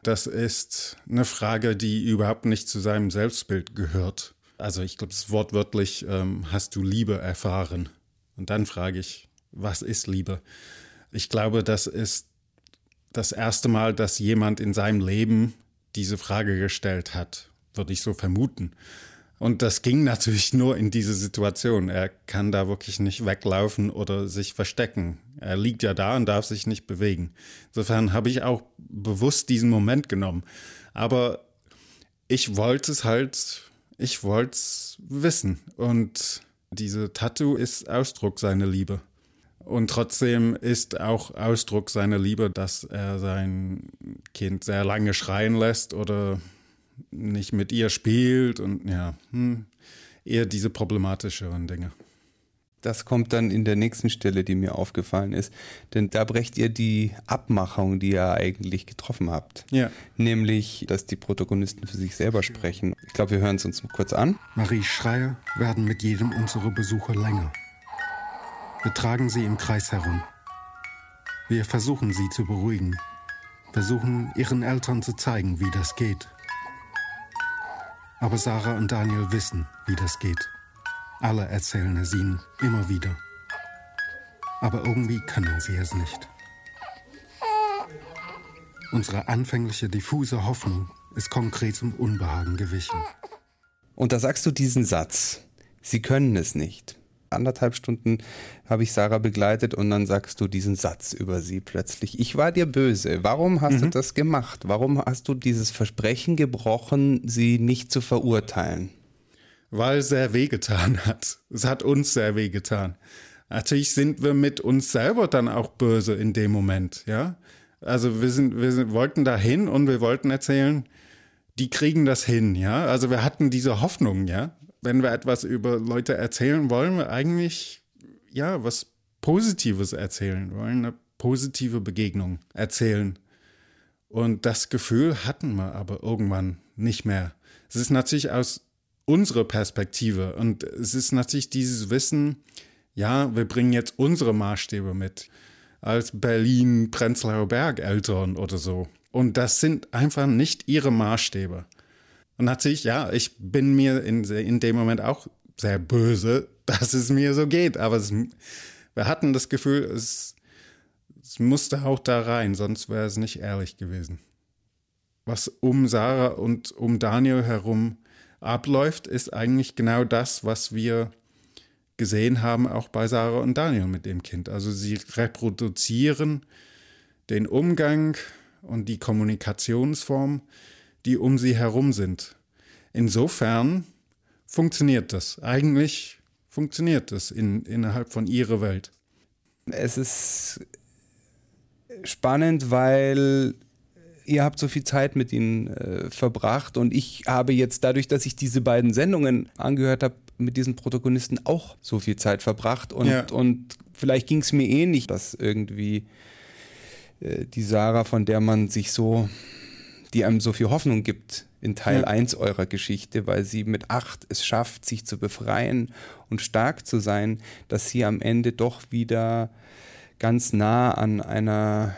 Das ist eine Frage, die überhaupt nicht zu seinem Selbstbild gehört. Also ich glaube, es wortwörtlich, ähm, hast du Liebe erfahren? Und dann frage ich, was ist Liebe? Ich glaube, das ist das erste Mal, dass jemand in seinem Leben diese Frage gestellt hat, würde ich so vermuten. Und das ging natürlich nur in diese Situation. Er kann da wirklich nicht weglaufen oder sich verstecken. Er liegt ja da und darf sich nicht bewegen. Insofern habe ich auch bewusst diesen Moment genommen. Aber ich wollte es halt, ich wollte es wissen. Und diese Tattoo ist Ausdruck seiner Liebe. Und trotzdem ist auch Ausdruck seiner Liebe, dass er sein Kind sehr lange schreien lässt oder nicht mit ihr spielt und ja, hm, eher diese problematischeren Dinge. Das kommt dann in der nächsten Stelle, die mir aufgefallen ist. Denn da brecht ihr die Abmachung, die ihr eigentlich getroffen habt. Ja. Nämlich, dass die Protagonisten für sich selber sprechen. Ich glaube, wir hören es uns kurz an. Maries Schreie werden mit jedem unserer Besucher länger. Wir tragen sie im Kreis herum. Wir versuchen sie zu beruhigen, versuchen ihren Eltern zu zeigen, wie das geht. Aber Sarah und Daniel wissen, wie das geht. Alle erzählen es ihnen immer wieder. Aber irgendwie können sie es nicht. Unsere anfängliche diffuse Hoffnung ist konkret zum Unbehagen gewichen. Und da sagst du diesen Satz. Sie können es nicht. Anderthalb Stunden habe ich Sarah begleitet und dann sagst du diesen Satz über sie plötzlich. Ich war dir böse. Warum hast du das gemacht? Warum hast du dieses Versprechen gebrochen, sie nicht zu verurteilen? Weil es sehr wehgetan hat. Es hat uns sehr wehgetan. Natürlich sind wir mit uns selber dann auch böse in dem Moment, ja. Also wir sind, wir sind, wollten da hin und wir wollten erzählen, die kriegen das hin, ja. Also wir hatten diese Hoffnung, ja. Wenn wir etwas über Leute erzählen, wollen wir eigentlich, ja, was Positives erzählen, wir wollen eine positive Begegnung erzählen. Und das Gefühl hatten wir aber irgendwann nicht mehr. Es ist natürlich aus unserer Perspektive und es ist natürlich dieses Wissen, ja, wir bringen jetzt unsere Maßstäbe mit als Berlin, Prenzlauer Berg Eltern oder so. Und das sind einfach nicht ihre Maßstäbe. Und natürlich, ja, ich bin mir in, in dem Moment auch sehr böse, dass es mir so geht. Aber es, wir hatten das Gefühl, es, es musste auch da rein, sonst wäre es nicht ehrlich gewesen. Was um Sarah und um Daniel herum abläuft, ist eigentlich genau das, was wir gesehen haben, auch bei Sarah und Daniel mit dem Kind. Also sie reproduzieren den Umgang und die Kommunikationsform, die um sie herum sind. Insofern funktioniert das. Eigentlich funktioniert das in, innerhalb von ihrer Welt. Es ist spannend, weil ihr habt so viel Zeit mit ihnen äh, verbracht und ich habe jetzt dadurch, dass ich diese beiden Sendungen angehört habe, mit diesen Protagonisten auch so viel Zeit verbracht und, Ja. und vielleicht ging es mir ähnlich, dass irgendwie äh, die Sarah, von der man sich so, die einem so viel Hoffnung gibt in Teil Ja. 1 eurer Geschichte, weil sie mit acht es schafft, sich zu befreien und stark zu sein, dass sie am Ende doch wieder ganz nah an einer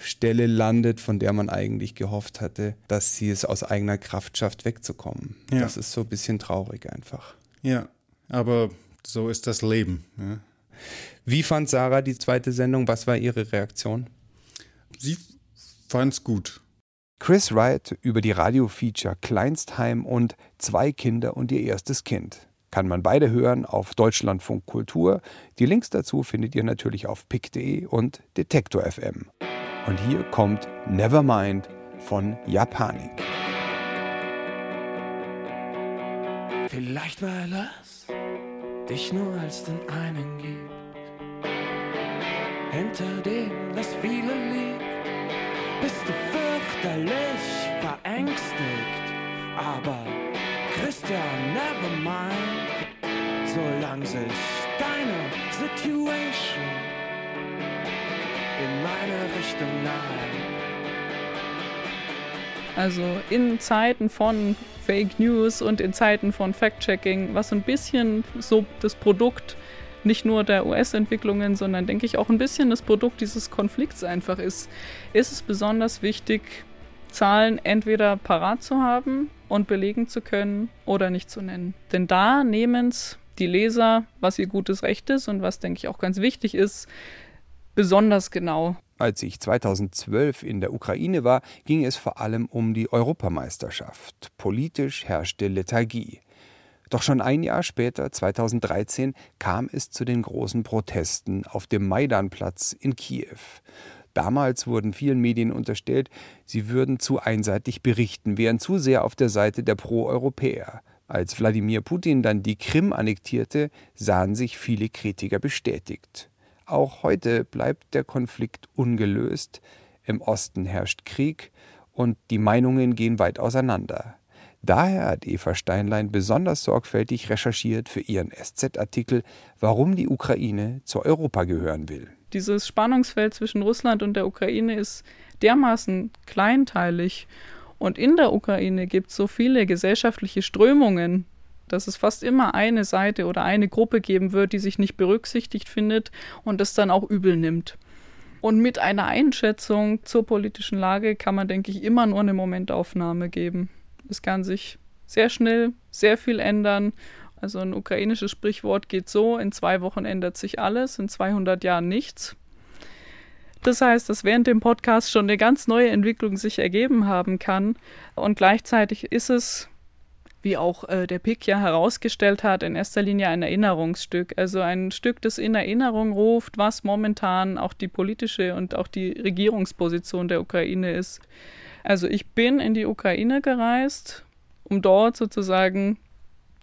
Stelle landet, von der man eigentlich gehofft hatte, dass sie es aus eigener Kraft schafft, wegzukommen. Ja. Das ist so ein bisschen traurig einfach. Ja, aber so ist das Leben. Ja. Wie fand Sarah die zweite Sendung? Was war ihre Reaktion? sie fand's gut. Chris Wright über die Radiofeature Kleinstheim und Zwei Kinder und ihr erstes Kind. Kann man beide hören auf Deutschlandfunk Kultur. Die Links dazu findet ihr natürlich auf pick.de und Detektor FM. Und hier kommt Nevermind von Japanik. Vielleicht weil es dich nur als den einen gibt, hinter dem das viele liegt, bist du fürchterlich verängstigt. Aber Christian, never mind, solange sich deine Situation in meine Richtung neigt. Also in Zeiten von Fake News und in Zeiten von Fact-Checking, was ein bisschen so das Produkt nicht nur der US-Entwicklungen, sondern denke ich auch ein bisschen das Produkt dieses Konflikts einfach ist, ist es besonders wichtig, Zahlen entweder parat zu haben und belegen zu können oder nicht zu nennen. Denn da nehmen es die Leser, was ihr gutes Recht ist und was, denke ich, auch ganz wichtig ist, besonders genau. Als ich 2012 in der Ukraine war, ging es vor allem um die Europameisterschaft. Politisch herrschte Lethargie. Doch schon ein Jahr später, 2013, kam es zu den großen Protesten auf dem Maidanplatz in Kiew. Damals wurden vielen Medien unterstellt, sie würden zu einseitig berichten, wären zu sehr auf der Seite der Pro-Europäer. Als Wladimir Putin dann die Krim annektierte, sahen sich viele Kritiker bestätigt. Auch heute bleibt der Konflikt ungelöst, im Osten herrscht Krieg und die Meinungen gehen weit auseinander. Daher hat Eva Steinlein besonders sorgfältig recherchiert für ihren SZ-Artikel, warum die Ukraine zu Europa gehören will. Dieses Spannungsfeld zwischen Russland und der Ukraine ist dermaßen kleinteilig und in der Ukraine gibt es so viele gesellschaftliche Strömungen, dass es fast immer eine Seite oder eine Gruppe geben wird, die sich nicht berücksichtigt findet und das dann auch übel nimmt. Und mit einer Einschätzung zur politischen Lage kann man, denke ich, immer nur eine Momentaufnahme geben. Es kann sich sehr schnell sehr viel ändern. Also ein ukrainisches Sprichwort geht so, in zwei Wochen ändert sich alles, in 200 Jahren nichts. Das heißt, dass während dem Podcast schon eine ganz neue Entwicklung sich ergeben haben kann. Und gleichzeitig ist es wie auch äh, der Pick ja herausgestellt hat, in erster Linie ein Erinnerungsstück. Also ein Stück, das in Erinnerung ruft, was momentan auch die politische und auch die Regierungsposition der Ukraine ist. Also ich bin in die Ukraine gereist, um dort sozusagen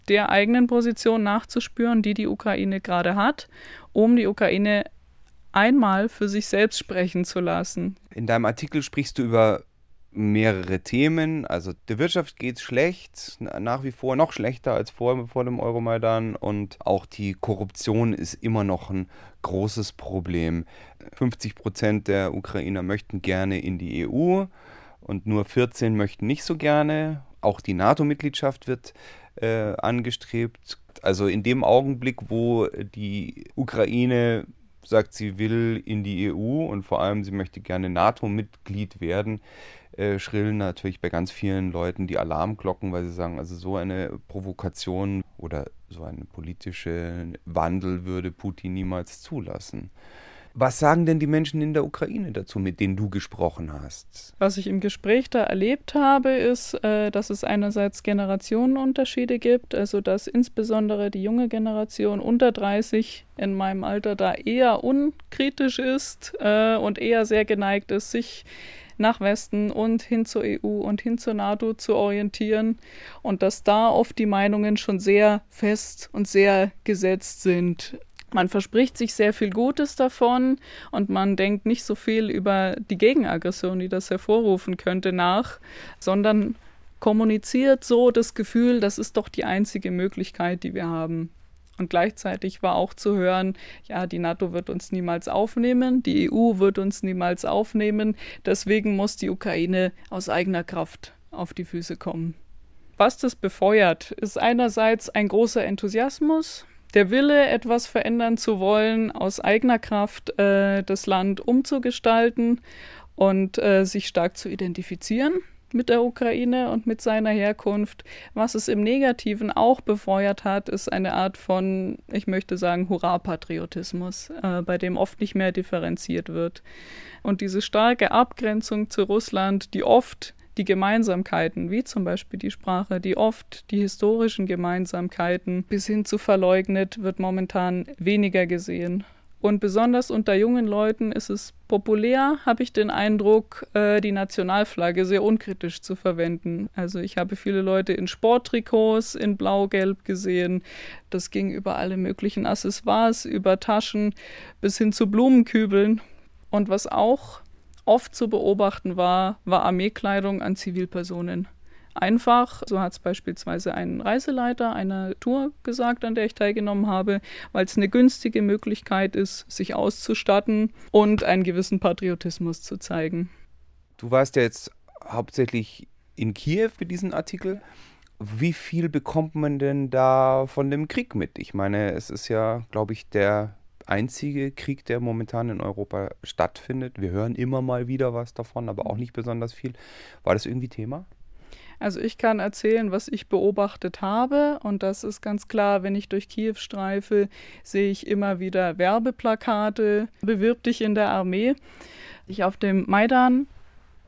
der eigenen Position nachzuspüren, die die Ukraine gerade hat, um die Ukraine einmal für sich selbst sprechen zu lassen. In deinem Artikel sprichst du über mehrere Themen. Also der Wirtschaft geht es schlecht, nach wie vor noch schlechter als vor, vor dem Euromaidan und auch die Korruption ist immer noch ein großes Problem. 50 Prozent der Ukrainer möchten gerne in die EU und nur 14 möchten nicht so gerne. Auch die NATO-Mitgliedschaft wird äh, angestrebt. Also in dem Augenblick, wo die Ukraine sagt, sie will in die EU und vor allem sie möchte gerne NATO-Mitglied werden, äh, schrillen natürlich bei ganz vielen Leuten die Alarmglocken, weil sie sagen, also so eine Provokation oder so ein politischer Wandel würde Putin niemals zulassen. Was sagen denn die Menschen in der Ukraine dazu, mit denen du gesprochen hast? Was ich im Gespräch da erlebt habe, ist, äh, dass es einerseits Generationenunterschiede gibt, also dass insbesondere die junge Generation unter 30 in meinem Alter da eher unkritisch ist äh, und eher sehr geneigt ist, sich nach Westen und hin zur EU und hin zur NATO zu orientieren und dass da oft die Meinungen schon sehr fest und sehr gesetzt sind. Man verspricht sich sehr viel Gutes davon und man denkt nicht so viel über die Gegenaggression, die das hervorrufen könnte, nach, sondern kommuniziert so das Gefühl, das ist doch die einzige Möglichkeit, die wir haben. Und gleichzeitig war auch zu hören, ja, die NATO wird uns niemals aufnehmen, die EU wird uns niemals aufnehmen, deswegen muss die Ukraine aus eigener Kraft auf die Füße kommen. Was das befeuert, ist einerseits ein großer Enthusiasmus, der Wille, etwas verändern zu wollen, aus eigener Kraft äh, das Land umzugestalten und äh, sich stark zu identifizieren mit der Ukraine und mit seiner Herkunft. Was es im Negativen auch befeuert hat, ist eine Art von, ich möchte sagen, Hurra-Patriotismus, äh, bei dem oft nicht mehr differenziert wird. Und diese starke Abgrenzung zu Russland, die oft die Gemeinsamkeiten, wie zum Beispiel die Sprache, die oft die historischen Gemeinsamkeiten bis hin zu verleugnet, wird momentan weniger gesehen. Und besonders unter jungen Leuten ist es populär, habe ich den Eindruck, äh, die Nationalflagge sehr unkritisch zu verwenden. Also ich habe viele Leute in Sporttrikots in blau-gelb gesehen. Das ging über alle möglichen Accessoires, über Taschen bis hin zu Blumenkübeln. Und was auch oft zu beobachten war, war Armeekleidung an Zivilpersonen einfach. So hat es beispielsweise ein Reiseleiter einer Tour gesagt, an der ich teilgenommen habe, weil es eine günstige Möglichkeit ist, sich auszustatten und einen gewissen Patriotismus zu zeigen. Du warst ja jetzt hauptsächlich in Kiew für diesen Artikel. Wie viel bekommt man denn da von dem Krieg mit? Ich meine, es ist ja, glaube ich, der einzige Krieg, der momentan in Europa stattfindet. Wir hören immer mal wieder was davon, aber auch nicht besonders viel. War das irgendwie Thema? Also ich kann erzählen, was ich beobachtet habe und das ist ganz klar, wenn ich durch Kiew streife, sehe ich immer wieder Werbeplakate, bewirb dich in der Armee. Ich auf dem Maidan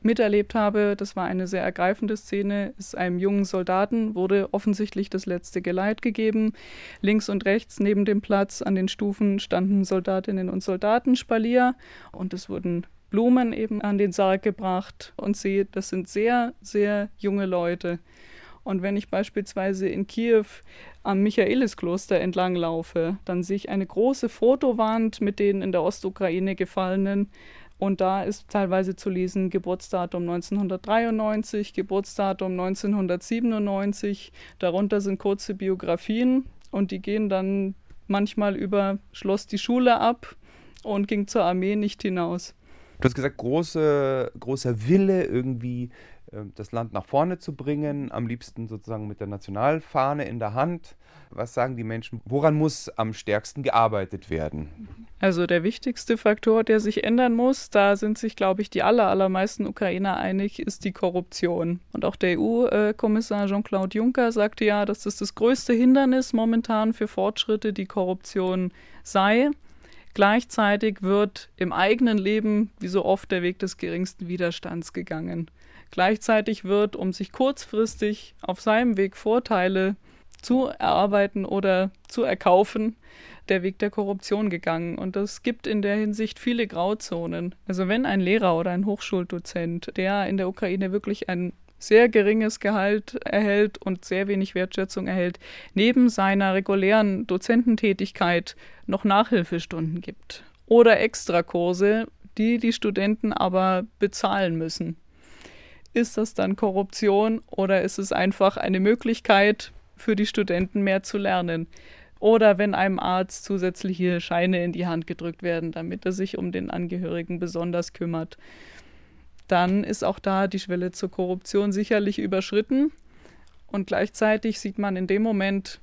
miterlebt habe, das war eine sehr ergreifende Szene, ist einem jungen Soldaten wurde offensichtlich das letzte Geleit gegeben. Links und rechts neben dem Platz an den Stufen standen Soldatinnen und Soldaten Spalier und es wurden Blumen eben an den Sarg gebracht und sehe, das sind sehr, sehr junge Leute. Und wenn ich beispielsweise in Kiew am Michaeliskloster entlang laufe, dann sehe ich eine große Fotowand mit den in der Ostukraine Gefallenen. Und da ist teilweise zu lesen Geburtsdatum 1993, Geburtsdatum 1997. Darunter sind kurze Biografien und die gehen dann manchmal über Schloss die Schule ab und ging zur Armee nicht hinaus. Du hast gesagt, große, großer Wille, irgendwie das Land nach vorne zu bringen, am liebsten sozusagen mit der Nationalfahne in der Hand. Was sagen die Menschen? Woran muss am stärksten gearbeitet werden? Also der wichtigste Faktor, der sich ändern muss, da sind sich, glaube ich, die aller, allermeisten Ukrainer einig, ist die Korruption. Und auch der EU-Kommissar Jean-Claude Juncker sagte ja, dass das das größte Hindernis momentan für Fortschritte die Korruption sei. Gleichzeitig wird im eigenen Leben wie so oft der Weg des geringsten Widerstands gegangen. Gleichzeitig wird, um sich kurzfristig auf seinem Weg Vorteile zu erarbeiten oder zu erkaufen, der Weg der Korruption gegangen. Und es gibt in der Hinsicht viele Grauzonen. Also wenn ein Lehrer oder ein Hochschuldozent, der in der Ukraine wirklich ein sehr geringes Gehalt erhält und sehr wenig Wertschätzung erhält, neben seiner regulären Dozententätigkeit noch Nachhilfestunden gibt oder Extrakurse, die die Studenten aber bezahlen müssen. Ist das dann Korruption oder ist es einfach eine Möglichkeit für die Studenten mehr zu lernen? Oder wenn einem Arzt zusätzliche Scheine in die Hand gedrückt werden, damit er sich um den Angehörigen besonders kümmert dann ist auch da die Schwelle zur Korruption sicherlich überschritten. Und gleichzeitig sieht man in dem Moment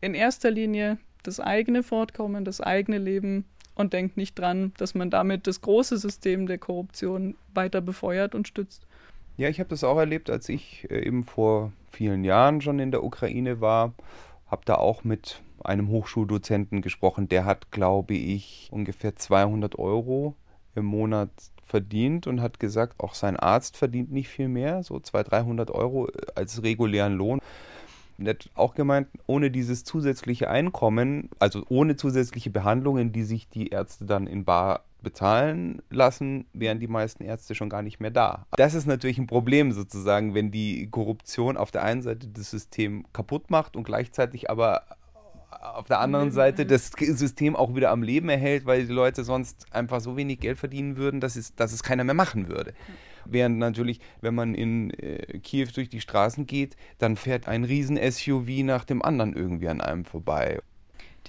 in erster Linie das eigene Fortkommen, das eigene Leben und denkt nicht dran, dass man damit das große System der Korruption weiter befeuert und stützt. Ja, ich habe das auch erlebt, als ich äh, eben vor vielen Jahren schon in der Ukraine war. Habe da auch mit einem Hochschuldozenten gesprochen. Der hat, glaube ich, ungefähr 200 Euro im Monat verdient und hat gesagt, auch sein Arzt verdient nicht viel mehr, so 200, 300 Euro äh, als regulären Lohn. Er hat auch gemeint, ohne dieses zusätzliche Einkommen, also ohne zusätzliche Behandlungen, die sich die Ärzte dann in Bar bezahlen lassen, wären die meisten Ärzte schon gar nicht mehr da. Das ist natürlich ein Problem sozusagen, wenn die Korruption auf der einen Seite das System kaputt macht und gleichzeitig aber auf der anderen Seite das System auch wieder am Leben erhält, weil die Leute sonst einfach so wenig Geld verdienen würden, dass es, dass es keiner mehr machen würde. Während natürlich, wenn man in äh, Kiew durch die Straßen geht, dann fährt ein Riesen-SUV nach dem anderen irgendwie an einem vorbei.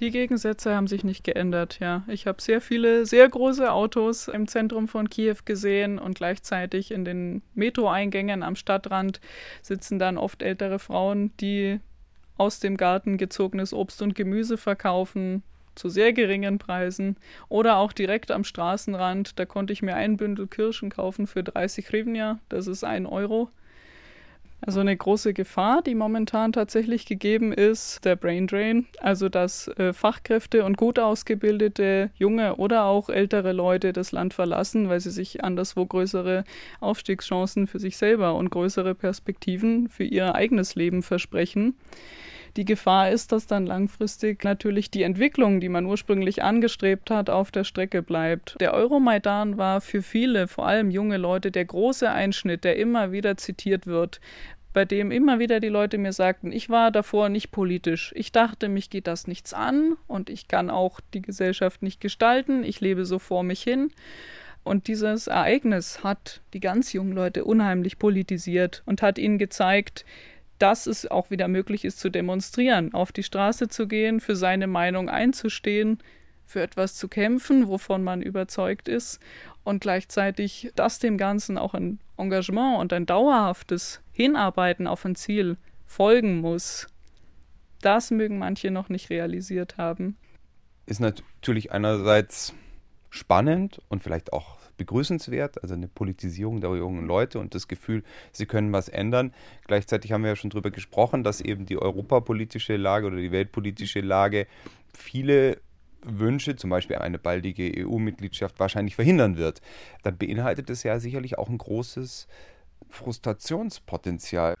Die Gegensätze haben sich nicht geändert, ja. Ich habe sehr viele, sehr große Autos im Zentrum von Kiew gesehen und gleichzeitig in den Metro-Eingängen am Stadtrand sitzen dann oft ältere Frauen, die aus dem Garten gezogenes Obst und Gemüse verkaufen zu sehr geringen Preisen oder auch direkt am Straßenrand. Da konnte ich mir ein Bündel Kirschen kaufen für 30 Hryvnia, das ist ein Euro. Also eine große Gefahr, die momentan tatsächlich gegeben ist, der Brain Drain, also dass äh, Fachkräfte und gut ausgebildete junge oder auch ältere Leute das Land verlassen, weil sie sich anderswo größere Aufstiegschancen für sich selber und größere Perspektiven für ihr eigenes Leben versprechen. Die Gefahr ist, dass dann langfristig natürlich die Entwicklung, die man ursprünglich angestrebt hat, auf der Strecke bleibt. Der Euromaidan war für viele, vor allem junge Leute, der große Einschnitt, der immer wieder zitiert wird, bei dem immer wieder die Leute mir sagten, ich war davor nicht politisch. Ich dachte, mich geht das nichts an und ich kann auch die Gesellschaft nicht gestalten. Ich lebe so vor mich hin. Und dieses Ereignis hat die ganz jungen Leute unheimlich politisiert und hat ihnen gezeigt, dass es auch wieder möglich ist zu demonstrieren, auf die Straße zu gehen, für seine Meinung einzustehen, für etwas zu kämpfen, wovon man überzeugt ist und gleichzeitig, dass dem Ganzen auch ein Engagement und ein dauerhaftes Hinarbeiten auf ein Ziel folgen muss. Das mögen manche noch nicht realisiert haben. Ist natürlich einerseits spannend und vielleicht auch begrüßenswert, also eine Politisierung der jungen Leute und das Gefühl, sie können was ändern. Gleichzeitig haben wir ja schon darüber gesprochen, dass eben die europapolitische Lage oder die weltpolitische Lage viele Wünsche, zum Beispiel eine baldige EU-Mitgliedschaft, wahrscheinlich verhindern wird. Dann beinhaltet es ja sicherlich auch ein großes Frustrationspotenzial.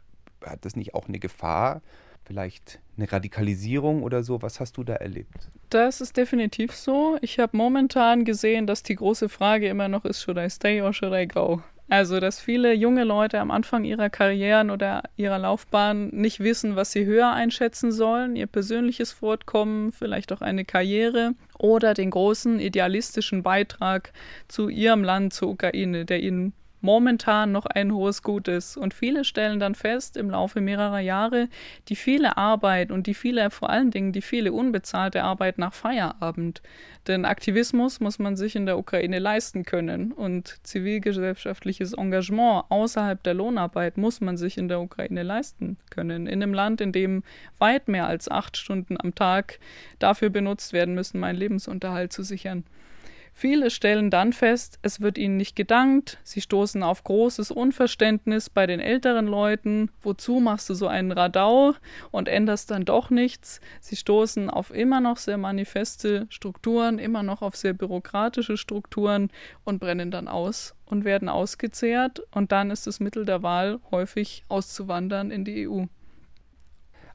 Hat das nicht auch eine Gefahr, vielleicht eine Radikalisierung oder so? Was hast du da erlebt? Das ist definitiv so. Ich habe momentan gesehen, dass die große Frage immer noch ist, should I stay or should I go? Also, dass viele junge Leute am Anfang ihrer Karrieren oder ihrer Laufbahn nicht wissen, was sie höher einschätzen sollen, ihr persönliches Fortkommen, vielleicht auch eine Karriere oder den großen idealistischen Beitrag zu ihrem Land, zur Ukraine, der ihnen momentan noch ein hohes Gut ist. Und viele stellen dann fest im Laufe mehrerer Jahre, die viele Arbeit und die viele, vor allen Dingen die viele unbezahlte Arbeit nach Feierabend. Denn Aktivismus muss man sich in der Ukraine leisten können und zivilgesellschaftliches Engagement außerhalb der Lohnarbeit muss man sich in der Ukraine leisten können. In einem Land, in dem weit mehr als acht Stunden am Tag dafür benutzt werden müssen, meinen Lebensunterhalt zu sichern. Viele stellen dann fest, es wird ihnen nicht gedankt, sie stoßen auf großes Unverständnis bei den älteren Leuten, wozu machst du so einen Radau und änderst dann doch nichts. Sie stoßen auf immer noch sehr manifeste Strukturen, immer noch auf sehr bürokratische Strukturen und brennen dann aus und werden ausgezehrt und dann ist das Mittel der Wahl häufig auszuwandern in die EU.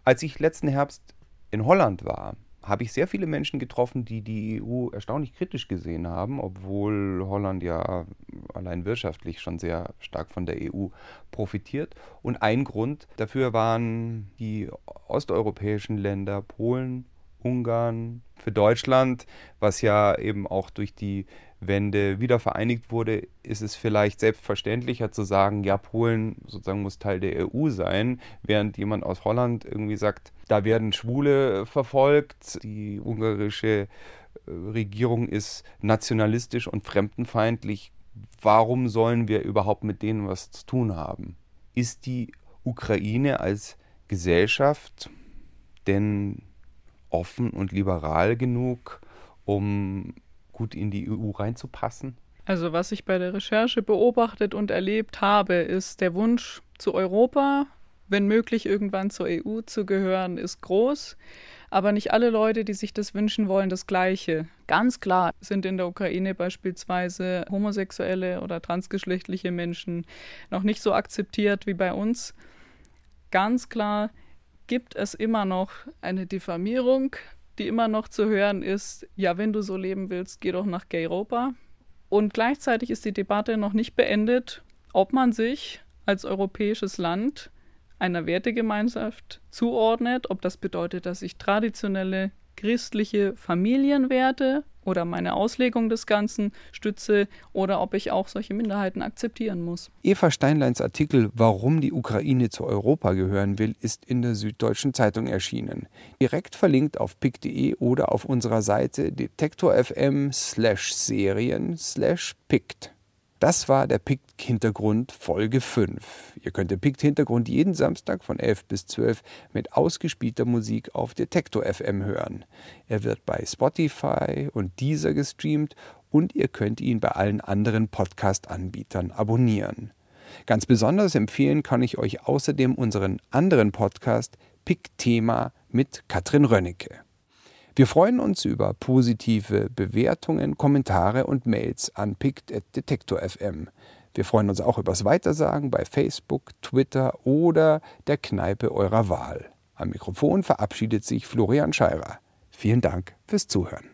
Als ich letzten Herbst in Holland war, habe ich sehr viele Menschen getroffen, die die EU erstaunlich kritisch gesehen haben, obwohl Holland ja allein wirtschaftlich schon sehr stark von der EU profitiert. Und ein Grund dafür waren die osteuropäischen Länder, Polen, Ungarn, für Deutschland, was ja eben auch durch die Wende wieder vereinigt wurde, ist es vielleicht selbstverständlicher zu sagen, ja, Polen sozusagen muss Teil der EU sein, während jemand aus Holland irgendwie sagt, da werden Schwule verfolgt, die ungarische äh, Regierung ist nationalistisch und fremdenfeindlich. Warum sollen wir überhaupt mit denen was zu tun haben? Ist die Ukraine als Gesellschaft denn offen und liberal genug, um gut in die EU reinzupassen? Also was ich bei der Recherche beobachtet und erlebt habe, ist der Wunsch zu Europa, wenn möglich irgendwann zur EU zu gehören, ist groß. Aber nicht alle Leute, die sich das wünschen, wollen das Gleiche. Ganz klar sind in der Ukraine beispielsweise homosexuelle oder transgeschlechtliche Menschen noch nicht so akzeptiert wie bei uns. Ganz klar gibt es immer noch eine Diffamierung die immer noch zu hören ist, ja, wenn du so leben willst, geh doch nach Europa. Und gleichzeitig ist die Debatte noch nicht beendet, ob man sich als europäisches Land einer Wertegemeinschaft zuordnet, ob das bedeutet, dass ich traditionelle christliche Familienwerte oder meine Auslegung des Ganzen stütze oder ob ich auch solche Minderheiten akzeptieren muss. Eva Steinleins Artikel Warum die Ukraine zu Europa gehören will, ist in der Süddeutschen Zeitung erschienen. Direkt verlinkt auf pick.de oder auf unserer Seite detektor.fm Das war der Pikt-Hintergrund Folge 5. Ihr könnt den Pikt-Hintergrund jeden Samstag von 11 bis 12 mit ausgespielter Musik auf Detektor FM hören. Er wird bei Spotify und Deezer gestreamt und ihr könnt ihn bei allen anderen Podcast-Anbietern abonnieren. Ganz besonders empfehlen kann ich euch außerdem unseren anderen Podcast Pick Thema mit Katrin Rönnecke. Wir freuen uns über positive Bewertungen, Kommentare und Mails an pict.detektor.fm. Wir freuen uns auch übers Weitersagen bei Facebook, Twitter oder der Kneipe eurer Wahl. Am Mikrofon verabschiedet sich Florian Scheirer. Vielen Dank fürs Zuhören.